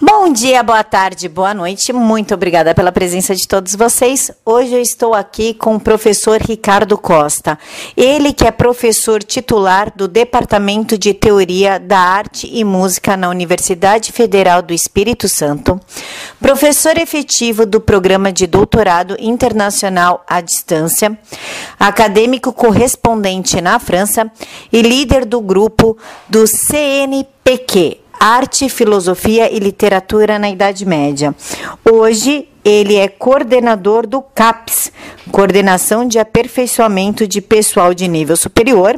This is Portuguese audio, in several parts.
Bom dia, boa tarde, boa noite. Muito obrigada pela presença de todos vocês. Hoje eu estou aqui com o professor Ricardo Costa. Ele que é professor titular do Departamento de Teoria da Arte e Música na Universidade Federal do Espírito Santo, professor efetivo do Programa de Doutorado Internacional à Distância, acadêmico correspondente na França e líder do grupo do CNPq, Arte, Filosofia e Literatura na Idade Média. Hoje, ele é coordenador do CAPES, Coordenação de Aperfeiçoamento de Pessoal de Nível Superior,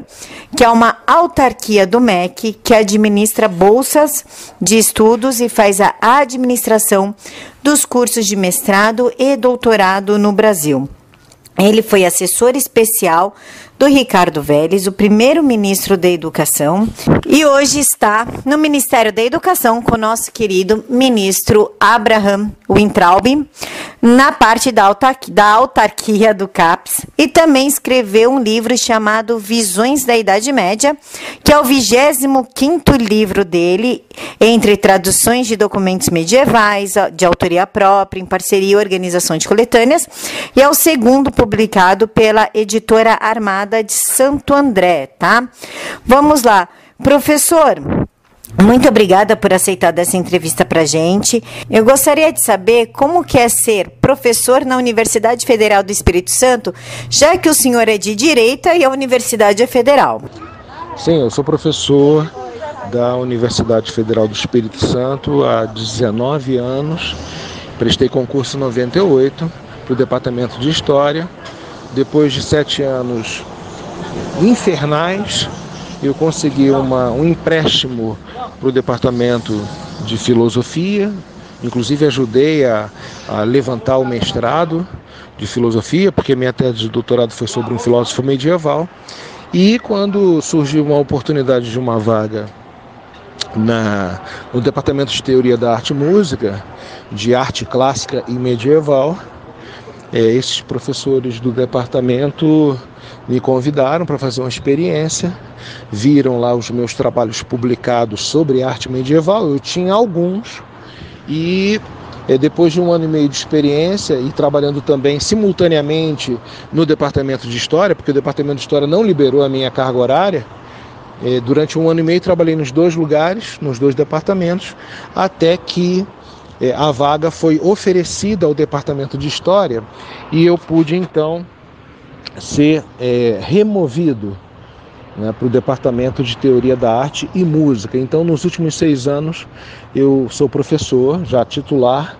que é uma autarquia do MEC que administra bolsas de estudos e faz a administração dos cursos de mestrado e doutorado no Brasil. Ele foi assessor especial do Ricardo Vélez, o primeiro-ministro da Educação, e hoje está no Ministério da Educação com o nosso querido ministro Abraham Wintraub, na parte da, autarquia, da autarquia do CAPS, e também escreveu um livro chamado Visões da Idade Média, que é o 25 livro dele, entre traduções de documentos medievais, de autoria própria, em parceria e organização de coletâneas, e é o segundo publicado pela editora Armada de Santo André, tá? Vamos lá. Professor, muito obrigada por aceitar essa entrevista para gente. Eu gostaria de saber como que é ser professor na Universidade Federal do Espírito Santo, já que o senhor é de direita e a universidade é federal. Sim, eu sou professor da Universidade Federal do Espírito Santo há 19 anos. Prestei concurso em 98 para o Departamento de História. Depois de sete anos infernais, eu consegui uma, um empréstimo para o departamento de filosofia, inclusive ajudei a, a, levantar o mestrado de filosofia, porque minha tese de doutorado foi sobre um filósofo medieval. E quando surgiu uma oportunidade de uma vaga na, no departamento de teoria da arte e música, de arte clássica e medieval, é, esses professores do departamento me convidaram para fazer uma experiência, viram lá os meus trabalhos publicados sobre arte medieval, eu tinha alguns, e é, depois de um ano e meio de experiência e trabalhando também simultaneamente no departamento de história, porque o departamento de história não liberou a minha carga horária, é, durante um ano e meio trabalhei nos dois lugares, nos dois departamentos, até que a vaga foi oferecida ao departamento de história e eu pude então ser é, removido né, para o departamento de teoria da arte e música. Então, nos últimos seis anos, eu sou professor, já titular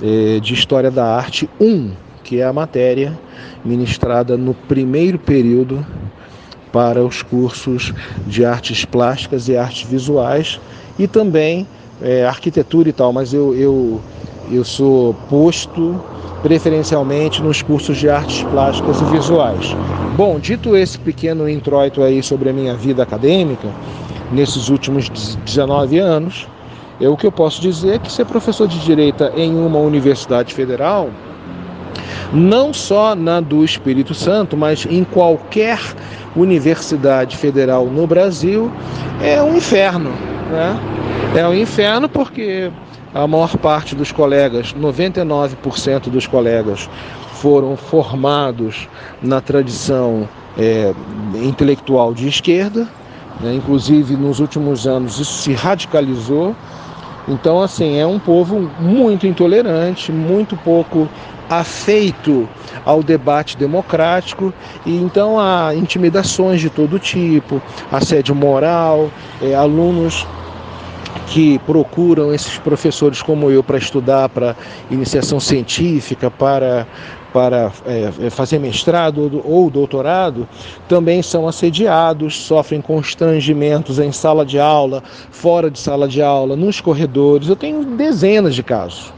é, de História da Arte 1, que é a matéria ministrada no primeiro período para os cursos de artes plásticas e artes visuais e também é, arquitetura e tal, mas eu, eu, eu sou posto preferencialmente nos cursos de artes plásticas e visuais. Bom, dito esse pequeno introito aí sobre a minha vida acadêmica, nesses últimos 19 anos, eu, o que eu posso dizer é que ser professor de direita em uma universidade federal, não só na do Espírito Santo, mas em qualquer universidade federal no Brasil, é um inferno. Né? É um inferno porque a maior parte dos colegas, 99% dos colegas, foram formados na tradição é, intelectual de esquerda, né? inclusive nos últimos anos isso se radicalizou. Então, assim, é um povo muito intolerante, muito pouco afeito ao debate democrático e então há intimidações de todo tipo, assédio moral, é, alunos que procuram esses professores como eu para estudar para iniciação científica, para, para é, fazer mestrado ou doutorado, também são assediados, sofrem constrangimentos em sala de aula, fora de sala de aula, nos corredores. Eu tenho dezenas de casos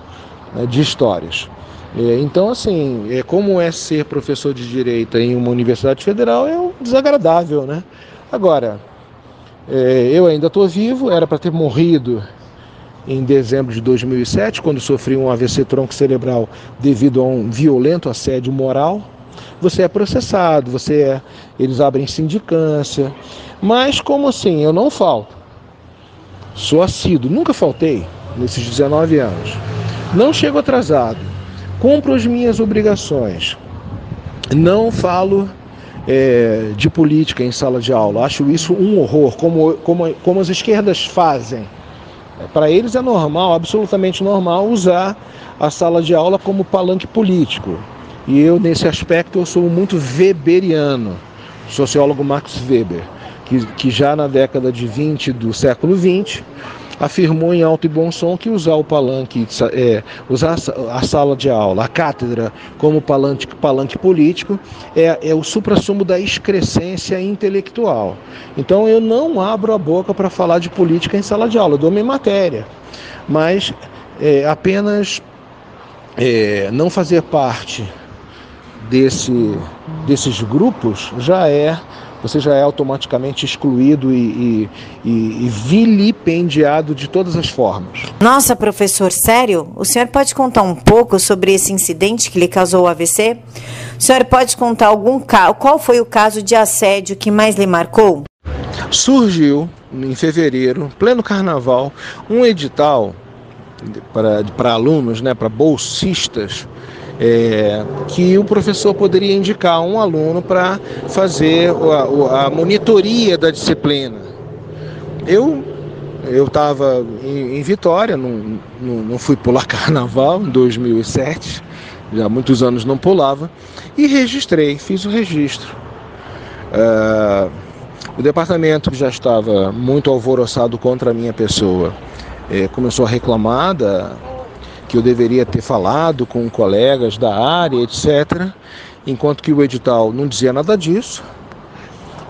né, de histórias. É, então, assim, é, como é ser professor de direito em uma universidade federal é um desagradável, né? Agora, é, eu ainda estou vivo, era para ter morrido em dezembro de 2007, quando sofri um AVC tronco cerebral devido a um violento assédio moral. Você é processado, você é, eles abrem sindicância. Mas como assim? Eu não falto. Sou assíduo, nunca faltei. nesses 19 anos. Não chego atrasado, cumpro as minhas obrigações, não falo é, de política em sala de aula. Acho isso um horror, como, como, como as esquerdas fazem. Para eles é normal, absolutamente normal, usar a sala de aula como palanque político. E eu, nesse aspecto, eu sou muito weberiano, sociólogo Max Weber, que, que já na década de 20 do século 20 afirmou em alto e bom som que usar o palanque, é, usar a sala de aula, a cátedra, como palanque, palanque político, é, é o suprassumo da excrescência intelectual. Então eu não abro a boca para falar de política em sala de aula, eu dou minha matéria, mas é, apenas é, não fazer parte desse, desses grupos já é você já é automaticamente excluído e, e, e, vilipendiado de todas as formas. Nossa, professor, sério? O senhor pode contar um pouco sobre esse incidente que lhe causou o AVC? O senhor pode contar algum caso? Qual foi o caso de assédio que mais lhe marcou? Surgiu em fevereiro, pleno carnaval, um edital para, para alunos, né, para bolsistas é, que o professor poderia indicar um aluno para fazer a, a, monitoria da disciplina. Eu eu estava em, em, Vitória, não, não, não, fui pular carnaval em 2007, já há muitos anos não pulava, e registrei, fiz o registro. Uh, o departamento que já estava muito alvoroçado contra a minha pessoa é, começou a reclamar da, que eu deveria ter falado com colegas da área, etc. Enquanto que o edital não dizia nada disso.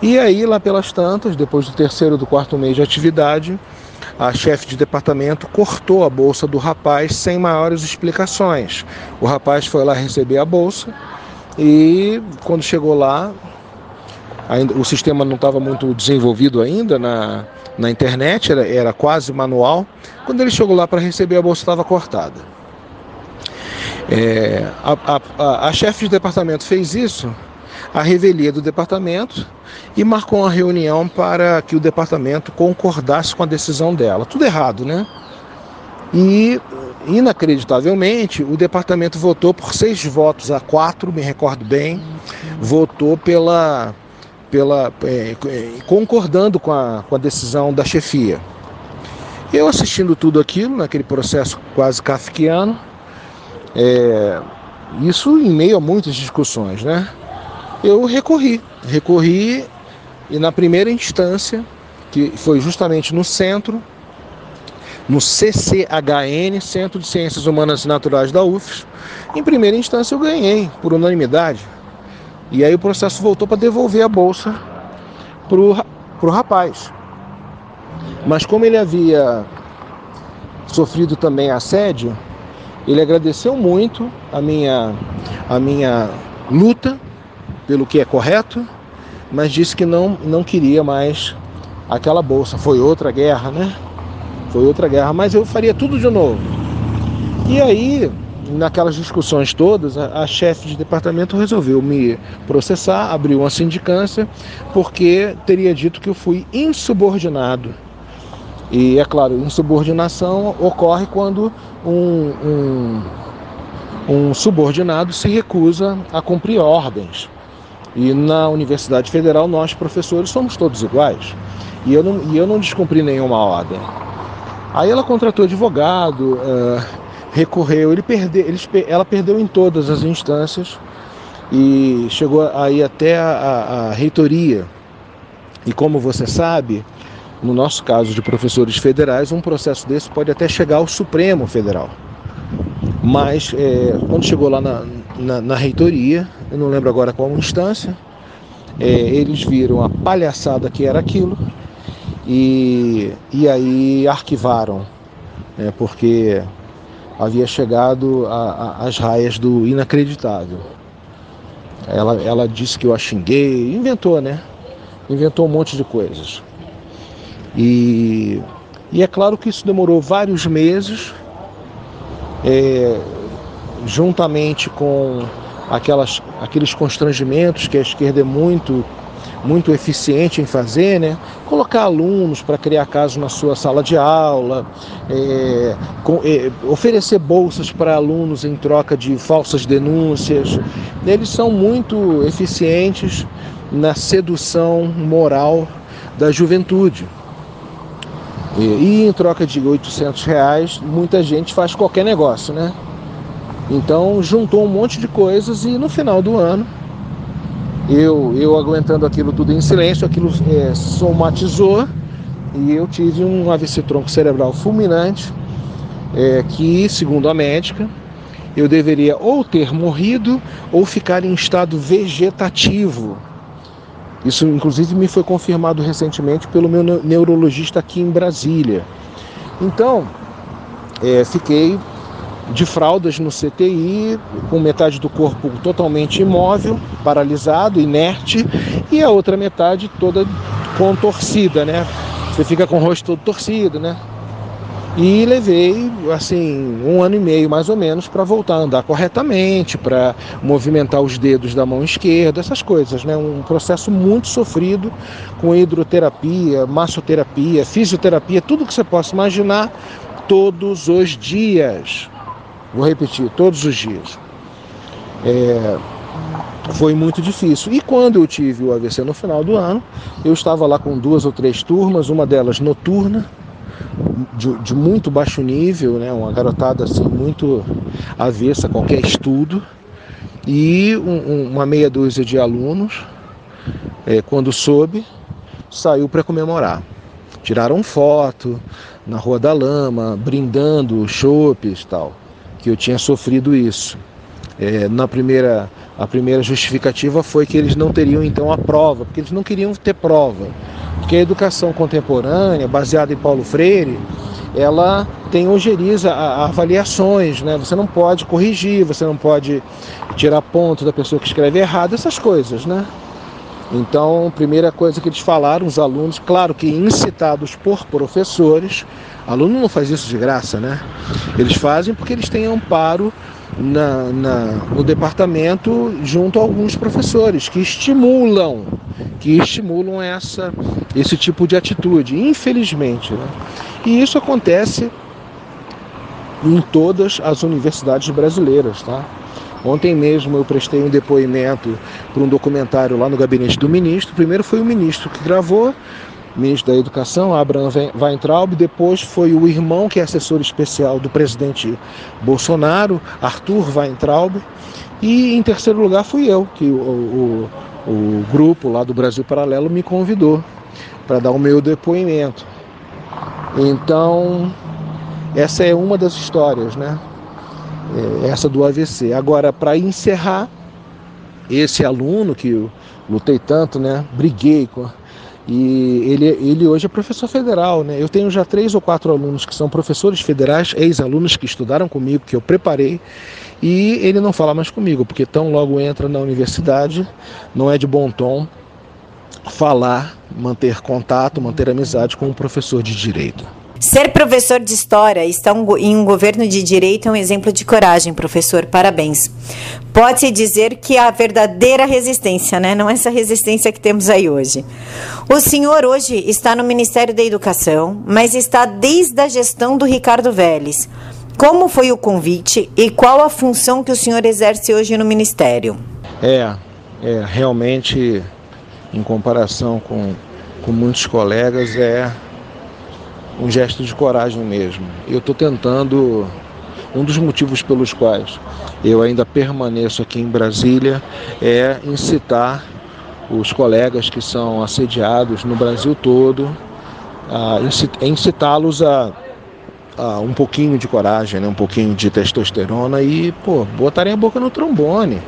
E aí, lá pelas tantas, depois do terceiro do quarto mês de atividade, a chefe de departamento cortou a bolsa do rapaz sem maiores explicações. O rapaz foi lá receber a bolsa e quando chegou lá, ainda, o sistema não estava muito desenvolvido ainda na, na internet, era, era quase manual. Quando ele chegou lá para receber a bolsa estava cortada. É, a, a, a chefe de departamento fez isso, a revelia do departamento, e marcou uma reunião para que o departamento concordasse com a decisão dela. Tudo errado, né? E, inacreditavelmente, o departamento votou por seis votos a quatro, me recordo bem, votou pela, pela é, concordando com a, com a decisão da chefia. Eu assistindo tudo aquilo, naquele processo quase kafkiano, é, isso em meio a muitas discussões, né? Eu recorri, recorri e na primeira instância, que foi justamente no centro, no CCHN, Centro de Ciências Humanas e Naturais da UFES, em primeira instância eu ganhei, por unanimidade. E aí o processo voltou para devolver a bolsa para o rapaz. Mas como ele havia sofrido também assédio, ele agradeceu muito a minha, a minha luta pelo que é correto, mas disse que não, não queria mais aquela bolsa. Foi outra guerra, né? Foi outra guerra, mas eu faria tudo de novo. E aí, naquelas discussões todas, a, a chefe de departamento resolveu me processar, abriu uma sindicância, porque teria dito que eu fui insubordinado e é claro, insubordinação ocorre quando um, um, um subordinado se recusa a cumprir ordens. E na Universidade Federal, nós, professores, somos todos iguais. E eu não, e eu não descumpri nenhuma ordem. Aí ela contratou advogado, uh, recorreu, ele perde, eles, ela perdeu em todas as instâncias e chegou aí até a, a, a reitoria. E como você sabe, no nosso caso de professores federais, um processo desse pode até chegar ao Supremo Federal. Mas é, quando chegou lá na, na, na, reitoria, eu não lembro agora qual instância, é, eles viram a palhaçada que era aquilo e, e aí arquivaram, né, porque havia chegado às raias do inacreditável. Ela, ela disse que eu a xinguei, inventou, né? Inventou um monte de coisas. E, e é claro que isso demorou vários meses, é, juntamente com aquelas, aqueles constrangimentos que a esquerda é muito muito eficiente em fazer, né? Colocar alunos para criar casos na sua sala de aula, é, com, é, oferecer bolsas para alunos em troca de falsas denúncias. Eles são muito eficientes na sedução moral da juventude. E, e em troca de 800 reais, muita gente faz qualquer negócio, né? Então juntou um monte de coisas e no final do ano, eu, eu aguentando aquilo tudo em silêncio, aquilo é, somatizou e eu tive um AVC tronco cerebral fulminante, é, que, segundo a médica, eu deveria ou ter morrido ou ficar em estado vegetativo. Isso, inclusive, me foi confirmado recentemente pelo meu neurologista aqui em Brasília. Então, é, fiquei de fraldas no CTI, com metade do corpo totalmente imóvel, paralisado, inerte, e a outra metade toda contorcida, né? Você fica com o rosto todo torcido, né? E levei, assim, um ano e meio mais ou menos para voltar a andar corretamente, para movimentar os dedos da mão esquerda, essas coisas, né? Um processo muito sofrido com hidroterapia, massoterapia, fisioterapia, tudo que você possa imaginar todos os dias. Vou repetir, todos os dias. É, foi muito difícil. E quando eu tive o AVC no final do ano, eu estava lá com duas ou três turmas, uma delas noturna, de, de muito baixo nível, né? uma garotada assim muito avessa a qualquer estudo, e um, uma meia dúzia de alunos, é, quando soube, saiu para comemorar. Tiraram foto na Rua da Lama, brindando chopes e tal que eu tinha sofrido isso. É, na primeira, a primeira justificativa foi que eles não teriam então a prova, porque eles não queriam ter prova. Porque a educação contemporânea, baseada em Paulo Freire, ela tem ojeriza a, a avaliações, né? Você não pode corrigir, você não pode tirar ponto da pessoa que escreve errado, essas coisas, né? Então, primeira coisa que eles falaram, os alunos, claro que incitados por professores, aluno não faz isso de graça, né? Eles fazem porque eles têm amparo na, na, no departamento junto a alguns professores que estimulam, que estimulam essa, esse tipo de atitude, infelizmente. Né? E isso acontece em todas as universidades brasileiras, tá? Ontem mesmo eu prestei um depoimento para um documentário lá no gabinete do ministro. Primeiro foi o ministro que gravou, ministro da Educação, Abraham Weintraub, depois foi o irmão que é assessor especial do presidente Bolsonaro, Arthur Weintraub, e em terceiro lugar fui eu, que o, o, o grupo lá do Brasil Paralelo me convidou para dar o meu depoimento. Então, essa é uma das histórias, né? É, essa do AVC. Agora, para encerrar, esse aluno que eu lutei tanto, né? Briguei com. E ele, ele hoje é professor federal, né? Eu tenho já três ou quatro alunos que são professores federais, ex-alunos que estudaram comigo, que eu preparei, e ele não fala mais comigo, porque tão logo entra na universidade, não é de bom tom falar, manter contato, manter amizade com um professor de direito. Ser professor de história está em um governo de direito é um exemplo de coragem, professor. Parabéns. Pode-se dizer que a verdadeira resistência, né? Não essa resistência que temos aí hoje. O senhor hoje está no Ministério da Educação, mas está desde a gestão do Ricardo Vélez. Como foi o convite e qual a função que o senhor exerce hoje no Ministério? É, é realmente, em comparação com, com muitos colegas, é um gesto de coragem mesmo. Eu estou tentando, um dos motivos pelos quais eu ainda permaneço aqui em Brasília é incitar os colegas que são assediados no Brasil todo, a incitá-los a, a, um pouquinho de coragem, né? um pouquinho de testosterona e pô, botarem a boca no trombone.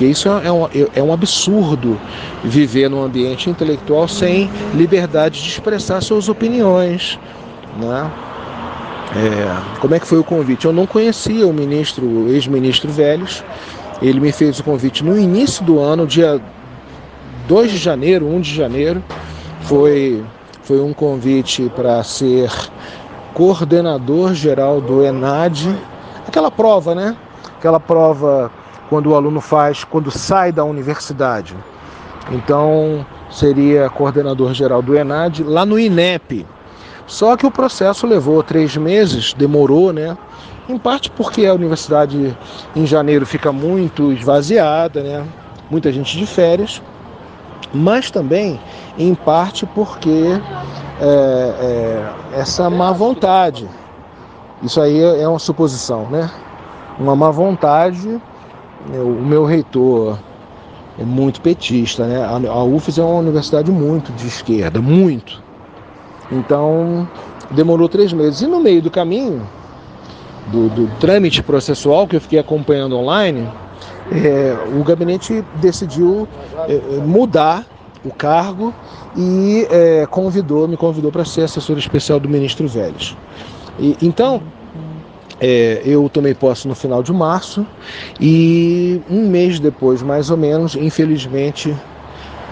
Porque isso é um, é um absurdo viver num ambiente intelectual sem liberdade de expressar suas opiniões. Né? É, como é que foi o convite? Eu não conhecia o ministro, o ex-ministro Velhos. Ele me fez o convite no início do ano, dia 2 de janeiro, 1 de janeiro. Foi, foi um convite para ser coordenador geral do ENAD. Aquela prova, né? Aquela prova quando o aluno faz, quando sai da universidade. Então, seria coordenador geral do ENAD lá no INEP. Só que o processo levou três meses, demorou, né? Em parte porque a universidade em janeiro fica muito esvaziada, né? Muita gente de férias, mas também em parte porque é, é, essa má vontade. Isso aí é uma suposição, né? Uma má vontade. O meu reitor é muito petista, né? A UFES é uma universidade muito de esquerda, muito. Então demorou três meses. E no meio do caminho, do, do trâmite processual que eu fiquei acompanhando online, é, o gabinete decidiu é, mudar o cargo e é, convidou, me convidou para ser assessor especial do ministro Vélez. E, então, é, eu tomei posse no final de março e um mês depois, mais ou menos, infelizmente,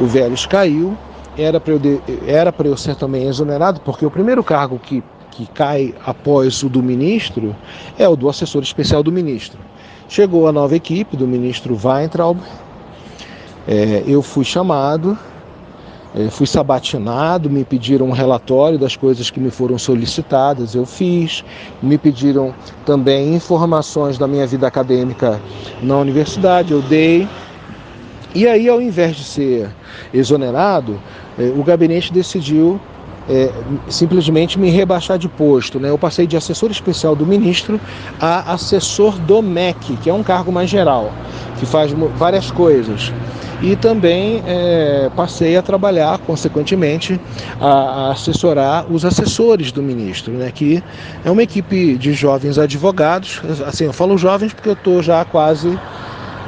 o Vélez caiu. Era para eu, eu ser também exonerado, porque o primeiro cargo que, que cai após o do ministro é o do assessor especial do ministro. Chegou a nova equipe do ministro Weintraub, é, eu fui chamado fui sabatinado, me pediram um relatório das coisas que me foram solicitadas, eu fiz. Me pediram também informações da minha vida acadêmica na universidade, eu dei. E aí, ao invés de ser exonerado, é, o gabinete decidiu é, simplesmente me rebaixar de posto. Né? Eu passei de assessor especial do ministro a assessor do MEC, que é um cargo mais geral, que faz várias coisas e também é, passei a trabalhar, consequentemente, a, a, assessorar os assessores do ministro, né, que é uma equipe de jovens advogados. Assim, eu falo jovens porque eu estou já quase,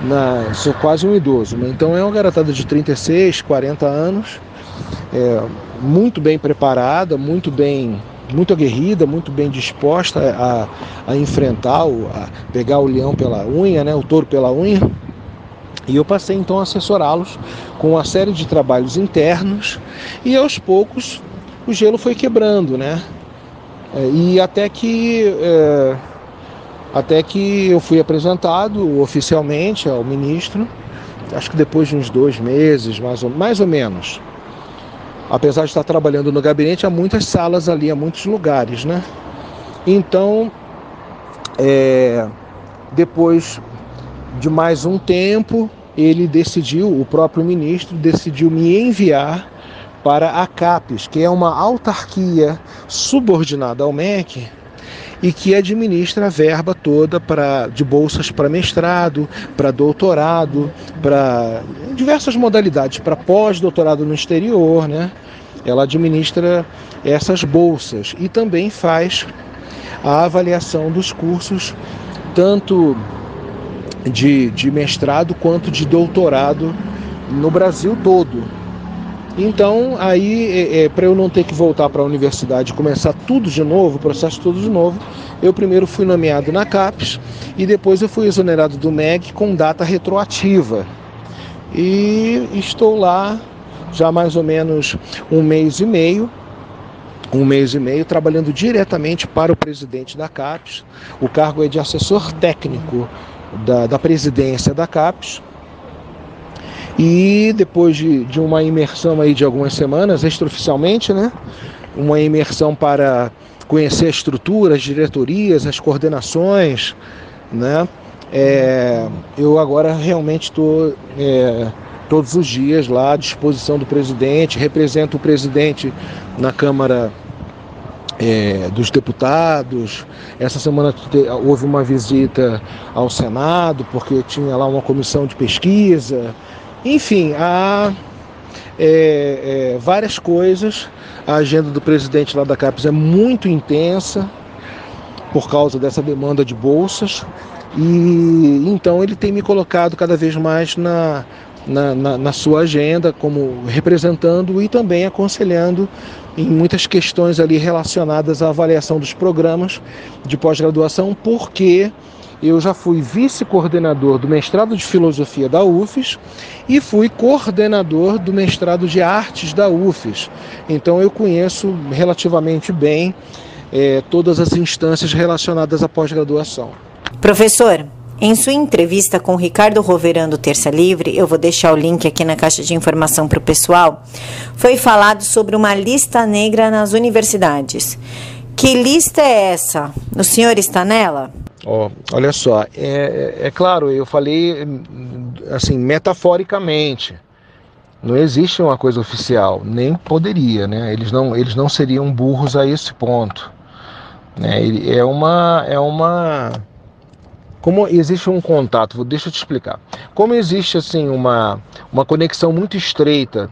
na, sou quase um idoso, né, então é uma garotada de 36, 40 anos, é, muito bem preparada, muito bem muito aguerrida, muito bem disposta a, a enfrentar, o, a pegar o leão pela unha, né, o touro pela unha. E eu passei então a assessorá-los com uma série de trabalhos internos e aos poucos o gelo foi quebrando, né? É, e até que é, até que eu fui apresentado oficialmente ao ministro, acho que depois de uns dois meses, mais ou, mais ou menos. Apesar de estar trabalhando no gabinete, há muitas salas ali, há muitos lugares, né? Então, é, depois de mais um tempo, ele decidiu, o próprio ministro decidiu me enviar para a CAPES, que é uma autarquia subordinada ao MEC e que administra a verba toda para de bolsas para mestrado, para doutorado, para diversas modalidades, para pós-doutorado no exterior, né? Ela administra essas bolsas e também faz a avaliação dos cursos tanto de, de mestrado quanto de doutorado no Brasil todo. Então, aí, é, é, para eu não ter que voltar para a universidade e começar tudo de novo, o processo todo de novo, eu primeiro fui nomeado na CAPES e depois eu fui exonerado do MEG com data retroativa. E estou lá já mais ou menos um mês e meio, um mês e meio, trabalhando diretamente para o presidente da CAPES. O cargo é de assessor técnico da, da presidência da CAPES. E depois de, de uma imersão aí de algumas semanas, extraoficialmente, né? Uma imersão para conhecer a estrutura, as diretorias, as coordenações, né? É, eu agora realmente estou é, todos os dias lá à disposição do presidente, represento o presidente na Câmara é, dos deputados. Essa semana houve uma visita ao Senado, porque tinha lá uma comissão de pesquisa. Enfim, há é, é, várias coisas. A agenda do presidente lá da CAPES é muito intensa por causa dessa demanda de bolsas. E então ele tem me colocado cada vez mais na, na, na, na, sua agenda, como representando e também aconselhando em muitas questões ali relacionadas à avaliação dos programas de pós-graduação, porque eu já fui vice-coordenador do mestrado de filosofia da UFES e fui coordenador do mestrado de artes da UFES. Então eu conheço relativamente bem é, todas as instâncias relacionadas à pós-graduação. Professor, Em sua entrevista com Ricardo Roverando Terça Livre, eu vou deixar o link aqui na caixa de informação para o pessoal, foi falado sobre uma lista negra nas universidades. Que lista é essa? O senhor está nela? Oh, olha só, é, é, é claro, eu falei assim, metaforicamente. Não existe uma coisa oficial, nem poderia, né? Eles não, eles não seriam burros a esse ponto. Né? É uma, é uma, como existe um contato, deixa eu te explicar. Como existe assim uma, uma conexão muito estreita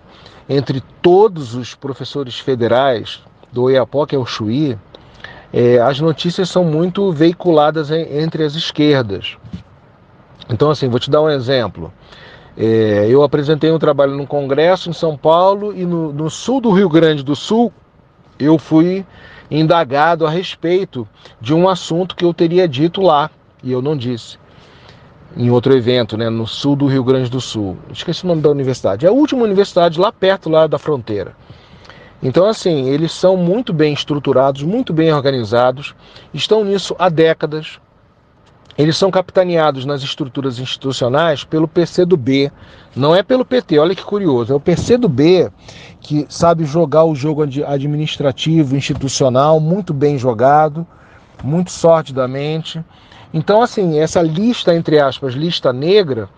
entre todos os professores federais do EAPO, que é o Chuí, é, as notícias são muito veiculadas em, entre as esquerdas. Então, assim, vou te dar um exemplo. É, eu apresentei um trabalho no Congresso em São Paulo e no, no sul do Rio Grande do Sul eu fui indagado a respeito de um assunto que eu teria dito lá e eu não disse. Em outro evento, né, no sul do Rio Grande do Sul. Esqueci o nome da universidade. É a última universidade lá perto lá da fronteira. Então, assim, eles são muito bem estruturados, muito bem organizados, estão nisso há décadas. Eles são capitaneados nas estruturas institucionais pelo PCdoB, não é pelo PT, olha que curioso, é o PCdoB que sabe jogar o jogo administrativo, institucional, muito bem jogado, muito sortidamente. Então, assim, essa lista, entre aspas, lista negra,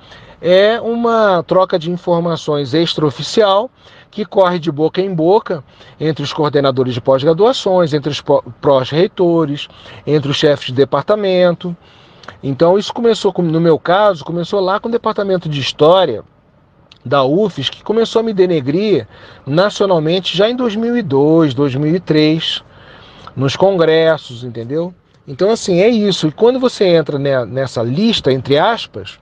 é uma troca de informações extraoficial que corre de boca em boca entre os coordenadores de pós-graduações, entre os pró-reitores, entre os chefes de departamento. Então, isso começou, no meu caso, começou lá com o departamento de História da UFES, que começou a me denegrir nacionalmente já em 2002, 2003, nos congressos, entendeu? Então, assim, é isso. E quando você entra nessa lista, entre aspas,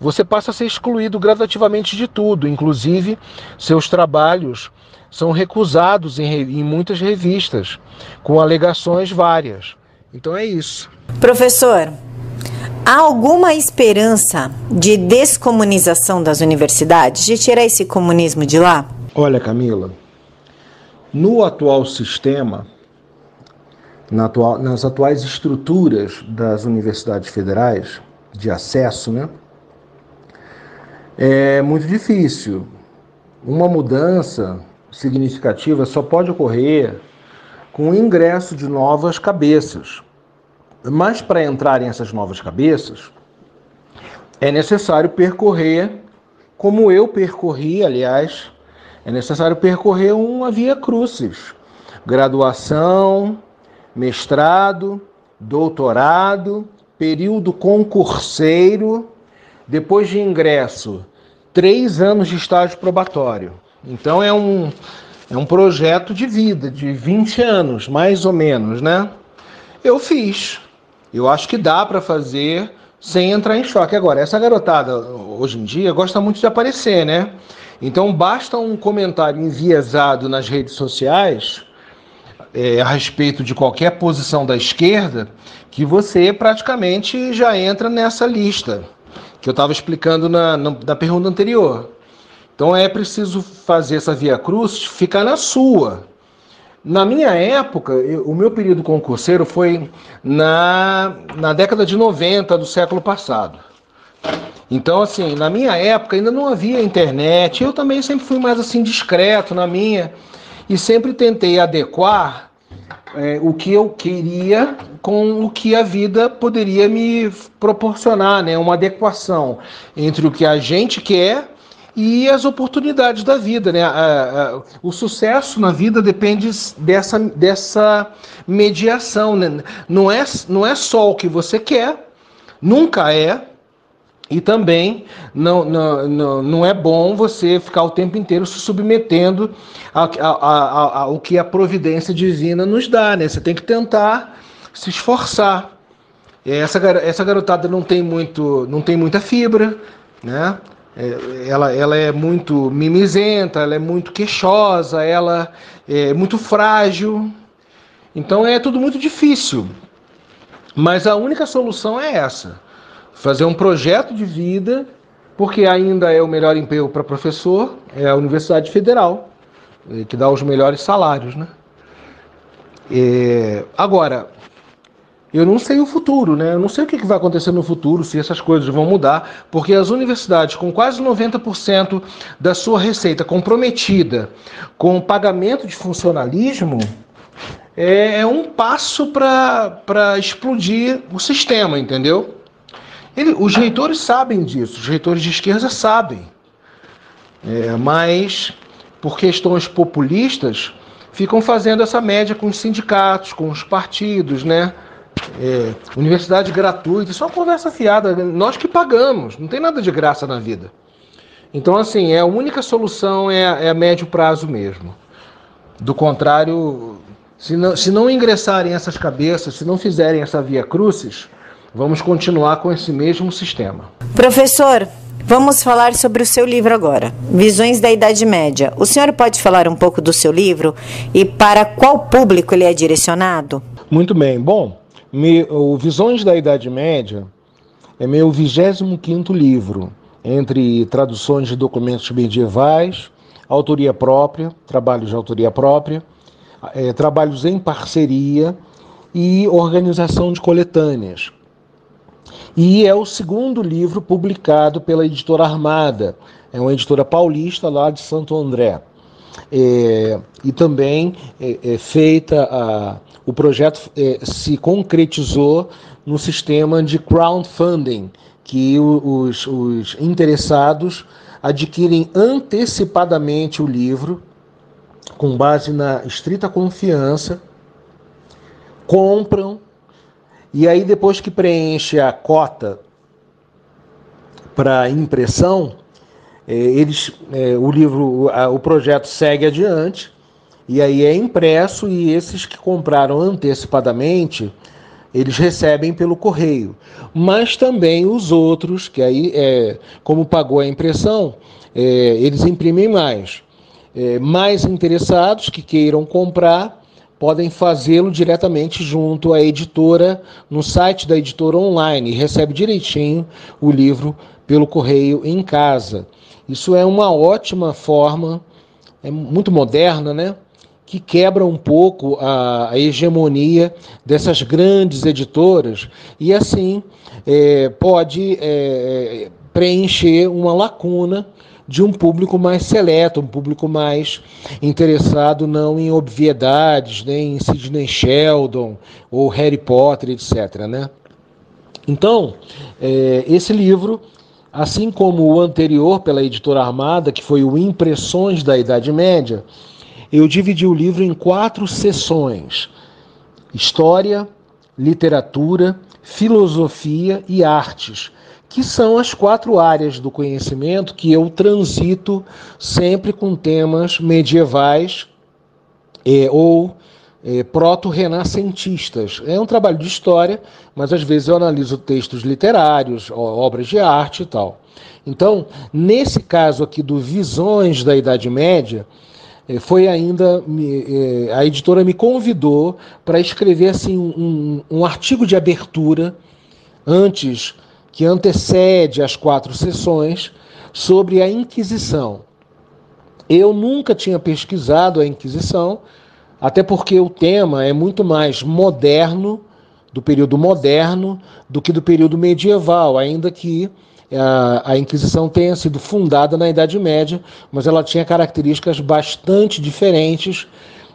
você passa a ser excluído gradativamente de tudo, inclusive seus trabalhos são recusados em, em muitas revistas, com alegações várias. Então é isso. Professor, há alguma esperança de descomunização das universidades, de tirar esse comunismo de lá? Olha, Camila, no atual sistema, na atual, nas atuais estruturas das universidades federais de acesso, né? É muito difícil. Uma mudança significativa só pode ocorrer com o ingresso de novas cabeças. Mas para entrarem essas novas cabeças, é necessário percorrer, como eu percorri, aliás, é necessário percorrer uma via crucis. Graduação, mestrado, doutorado, período concurseiro, depois de ingresso, três anos de estágio probatório. Então é um, é um projeto de vida, de 20 anos, mais ou menos, né? Eu fiz. Eu acho que dá para fazer sem entrar em choque. Agora, essa garotada, hoje em dia, gosta muito de aparecer, né? Então basta um comentário enviesado nas redes sociais é, a respeito de qualquer posição da esquerda que você praticamente já entra nessa lista que eu estava explicando na, na, na pergunta anterior. Então é preciso fazer essa via cruz ficar na sua. Na minha época, eu, o meu período concurseiro foi na, na década de 90 do século passado. Então, assim, na minha época ainda não havia internet. Eu também sempre fui mais assim discreto na minha e sempre tentei adequar é, o que eu queria com o que a vida poderia me proporcionar, né? Uma adequação entre o que a gente quer e as oportunidades da vida, né? o sucesso na vida depende dessa, dessa mediação, né? Não é, não é só o que você quer, nunca é, e também não, não, não, não é bom você ficar o tempo inteiro se submetendo ao que a providência divina nos dá, né? Você tem que tentar se esforçar. Essa, essa garotada não tem, muito, não tem muita fibra, né? É, ela, ela é muito mimizenta, ela é muito queixosa, ela é muito frágil. Então é tudo muito difícil. Mas a única solução é essa fazer um projeto de vida, porque ainda é o melhor emprego para professor, é a Universidade Federal, eh, que dá os melhores salários. Né? É, agora, eu não sei o futuro, né? Eu não sei o que vai acontecer no futuro, se essas coisas vão mudar, porque as universidades, com quase 90% da sua receita comprometida com o pagamento de funcionalismo, é, é um passo para explodir o sistema, entendeu? Ele, os reitores sabem disso, os reitores de esquerda sabem. É, mas, por questões populistas, ficam fazendo essa média com os sindicatos, com os partidos, né? É, universidade gratuita, isso é uma conversa fiada. Nós que pagamos, não tem nada de graça na vida. Então, assim, é a única solução é, é a médio prazo mesmo. Do contrário, se não, se não ingressarem essas cabeças, se não fizerem essa via crucis, vamos continuar com esse mesmo sistema. Professor, vamos falar sobre o seu livro agora, Visões da Idade Média. O senhor pode falar um pouco do seu livro e para qual público ele é direcionado? Muito bem. Bom, o Visões da Idade Média é meu 25 livro, entre traduções de documentos medievais, autoria própria, trabalhos de autoria própria, é, trabalhos em parceria e organização de coletâneas. E é o segundo livro publicado pela editora Armada, é uma editora paulista lá de Santo André. É, e também é, é feita a, o projeto é, se concretizou no sistema de crowdfunding, que os, os interessados adquirem antecipadamente o livro com base na estrita confiança, compram e aí depois que preenche a cota para impressão, é, eles, é, o livro, o projeto segue adiante. E aí é impresso e esses que compraram antecipadamente eles recebem pelo correio, mas também os outros que aí é como pagou a impressão, é, eles imprimem mais. É, mais interessados que queiram comprar podem fazê-lo diretamente junto à editora, no site da editora online, recebe direitinho o livro pelo correio em casa. Isso é uma ótima forma, é muito moderna, né? Que quebra um pouco a, a hegemonia dessas grandes editoras e assim é, pode é, preencher uma lacuna de um público mais seleto, um público mais interessado não em obviedades, nem em Sidney Sheldon ou Harry Potter, etc. Né? Então, é, esse livro, assim como o anterior pela editora Armada, que foi o Impressões da Idade Média, eu dividi o livro em quatro sessões: História, Literatura, Filosofia e Artes que são as quatro áreas do conhecimento que eu transito sempre com temas medievais é, ou é, proto-renascentistas. É um trabalho de história, mas às vezes eu analiso textos literários, obras de arte e tal. Então, nesse caso aqui do Visões da Idade Média, é, foi ainda é, a editora me convidou para escrever assim um, um artigo de abertura antes que antecede as quatro sessões sobre a Inquisição. Eu nunca tinha pesquisado a Inquisição, até porque o tema é muito mais moderno, do período moderno, do que do período medieval, ainda que a, a Inquisição tenha sido fundada na Idade Média, mas ela tinha características bastante diferentes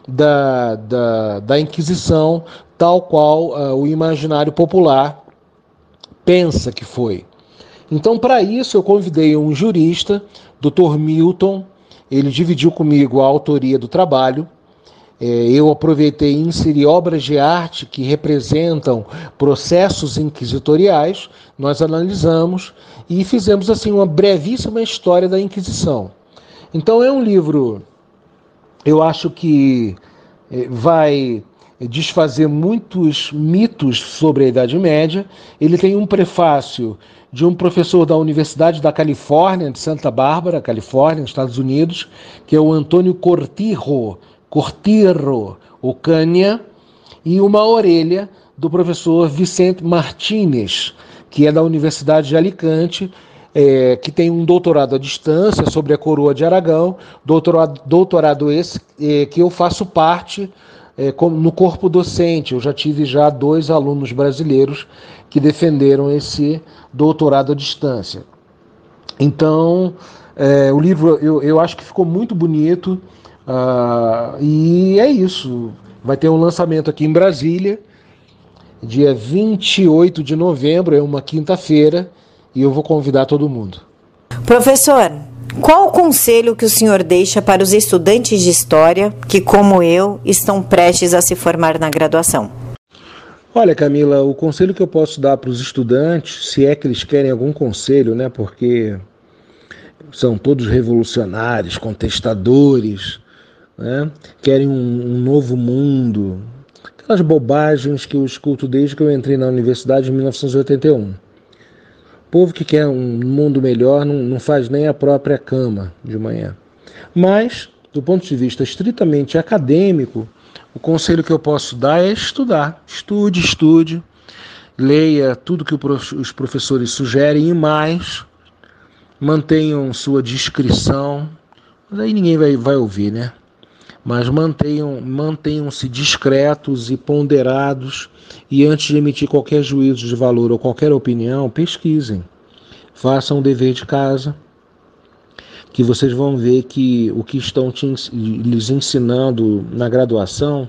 da, da, da Inquisição, tal qual uh, o imaginário popular pensa que foi. Então, para isso, eu convidei um jurista, Dr. Milton, ele dividiu comigo a autoria do trabalho. É, eu aproveitei e inseri obras de arte que representam processos inquisitoriais, nós analisamos e fizemos assim uma brevíssima história da Inquisição. Então é um livro, eu acho que é, vai desfazer muitos mitos sobre a Idade Média. Ele tem um prefácio de um professor da Universidade da Califórnia, de Santa Bárbara, Califórnia, Estados Unidos, que é o Antônio Cortirro, Cortirro Ocânia, e uma orelha do professor Vicente Martínez, que é da Universidade de Alicante, é, que tem um doutorado à distância sobre a coroa de Aragão, doutorado, doutorado esse é, que eu faço parte no corpo docente. Eu já tive já dois alunos brasileiros que defenderam esse doutorado à distância. Então, é, o livro eu, eu acho que ficou muito bonito uh, e é isso. Vai ter um lançamento aqui em Brasília, dia 28 de novembro, é uma quinta-feira, e eu vou convidar todo mundo. Professor, qual o conselho que o senhor deixa para os estudantes de história que, como eu, estão prestes a se formar na graduação? Olha, Camila, o conselho que eu posso dar para os estudantes, se é que eles querem algum conselho, né? Porque são todos revolucionários, contestadores, né? querem um, um novo mundo, aquelas bobagens que eu escuto desde que eu entrei na universidade em 1981. Povo que quer um mundo melhor não, não faz nem a própria cama de manhã. Mas, do ponto de vista estritamente acadêmico, o conselho que eu posso dar é estudar. Estude, estude, leia tudo que os professores sugerem e mais. Mantenham sua discrição. Mas aí ninguém vai, vai ouvir, né? Mas mantenham, mantenham-se discretos e ponderados. E antes de emitir qualquer juízo de valor ou qualquer opinião, pesquisem. Façam o dever de casa que vocês vão ver que o que estão te, lhes ensinando na graduação,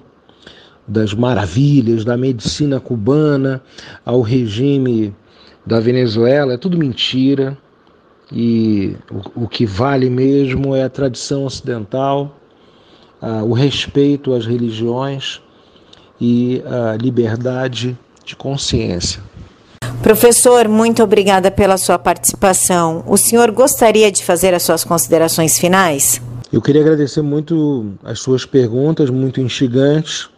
das maravilhas da medicina cubana ao regime da Venezuela, é tudo mentira. E o, o que vale mesmo é a tradição ocidental, a, o respeito às religiões e a liberdade de consciência. Professor, muito obrigada pela sua participação. O senhor gostaria de fazer as suas considerações finais? Eu queria agradecer muito as suas perguntas, muito instigantes,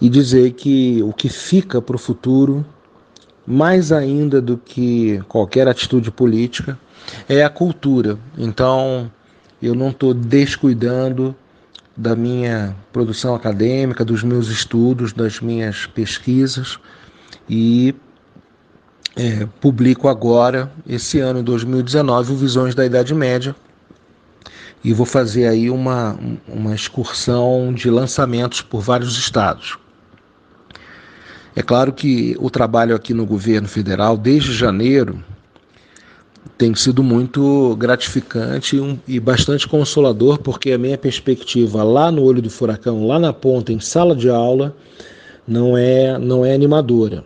e dizer que o que fica para o futuro, mais ainda do que qualquer atitude política, é a cultura. Então, eu não estou descuidando da minha produção acadêmica, dos meus estudos, das minhas pesquisas e é, publico agora, esse ano, 2019, o Visões da Idade Média. E vou fazer aí uma, uma excursão de lançamentos por vários estados. É claro que o trabalho aqui no governo federal, desde janeiro, tem sido muito gratificante e, bastante consolador, porque a minha perspectiva lá no olho do furacão, lá na ponta, em sala de aula, não é, não é animadora.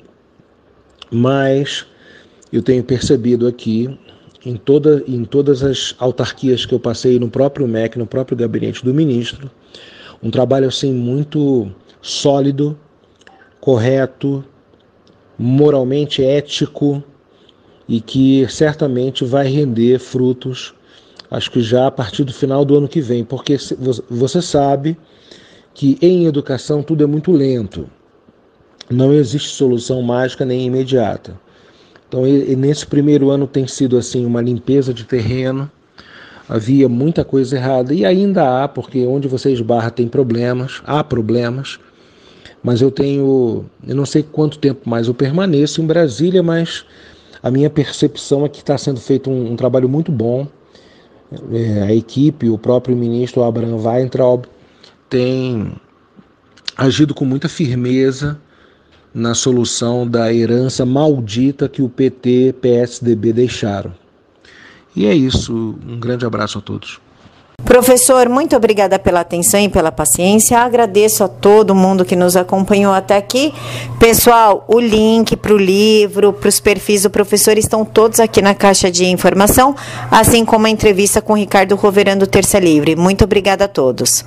Mas eu tenho percebido aqui em, toda, em todas as autarquias que eu passei no próprio MEC, no próprio gabinete do ministro, um trabalho assim muito sólido, correto, moralmente ético e que certamente vai render frutos, acho que já a partir do final do ano que vem, porque você sabe que em educação tudo é muito lento. Não existe solução mágica nem imediata. Então, nesse primeiro ano tem sido assim uma limpeza de terreno. Havia muita coisa errada e ainda há, porque onde você esbarra tem problemas, há problemas. Mas eu tenho, eu não sei quanto tempo mais eu permaneço em Brasília, mas a minha percepção é que está sendo feito um, um trabalho muito bom. É, a equipe, o próprio ministro Abraham Weintraub tem agido com muita firmeza na solução da herança maldita que o PT e PSDB deixaram. E é isso. Um grande abraço a todos. Professor, muito obrigada pela atenção e pela paciência. Agradeço a todo mundo que nos acompanhou até aqui. Pessoal, o link para o livro, para os perfis do professor estão todos aqui na caixa de informação, assim como a entrevista com Ricardo Roverando Terça Livre. Muito obrigada a todos.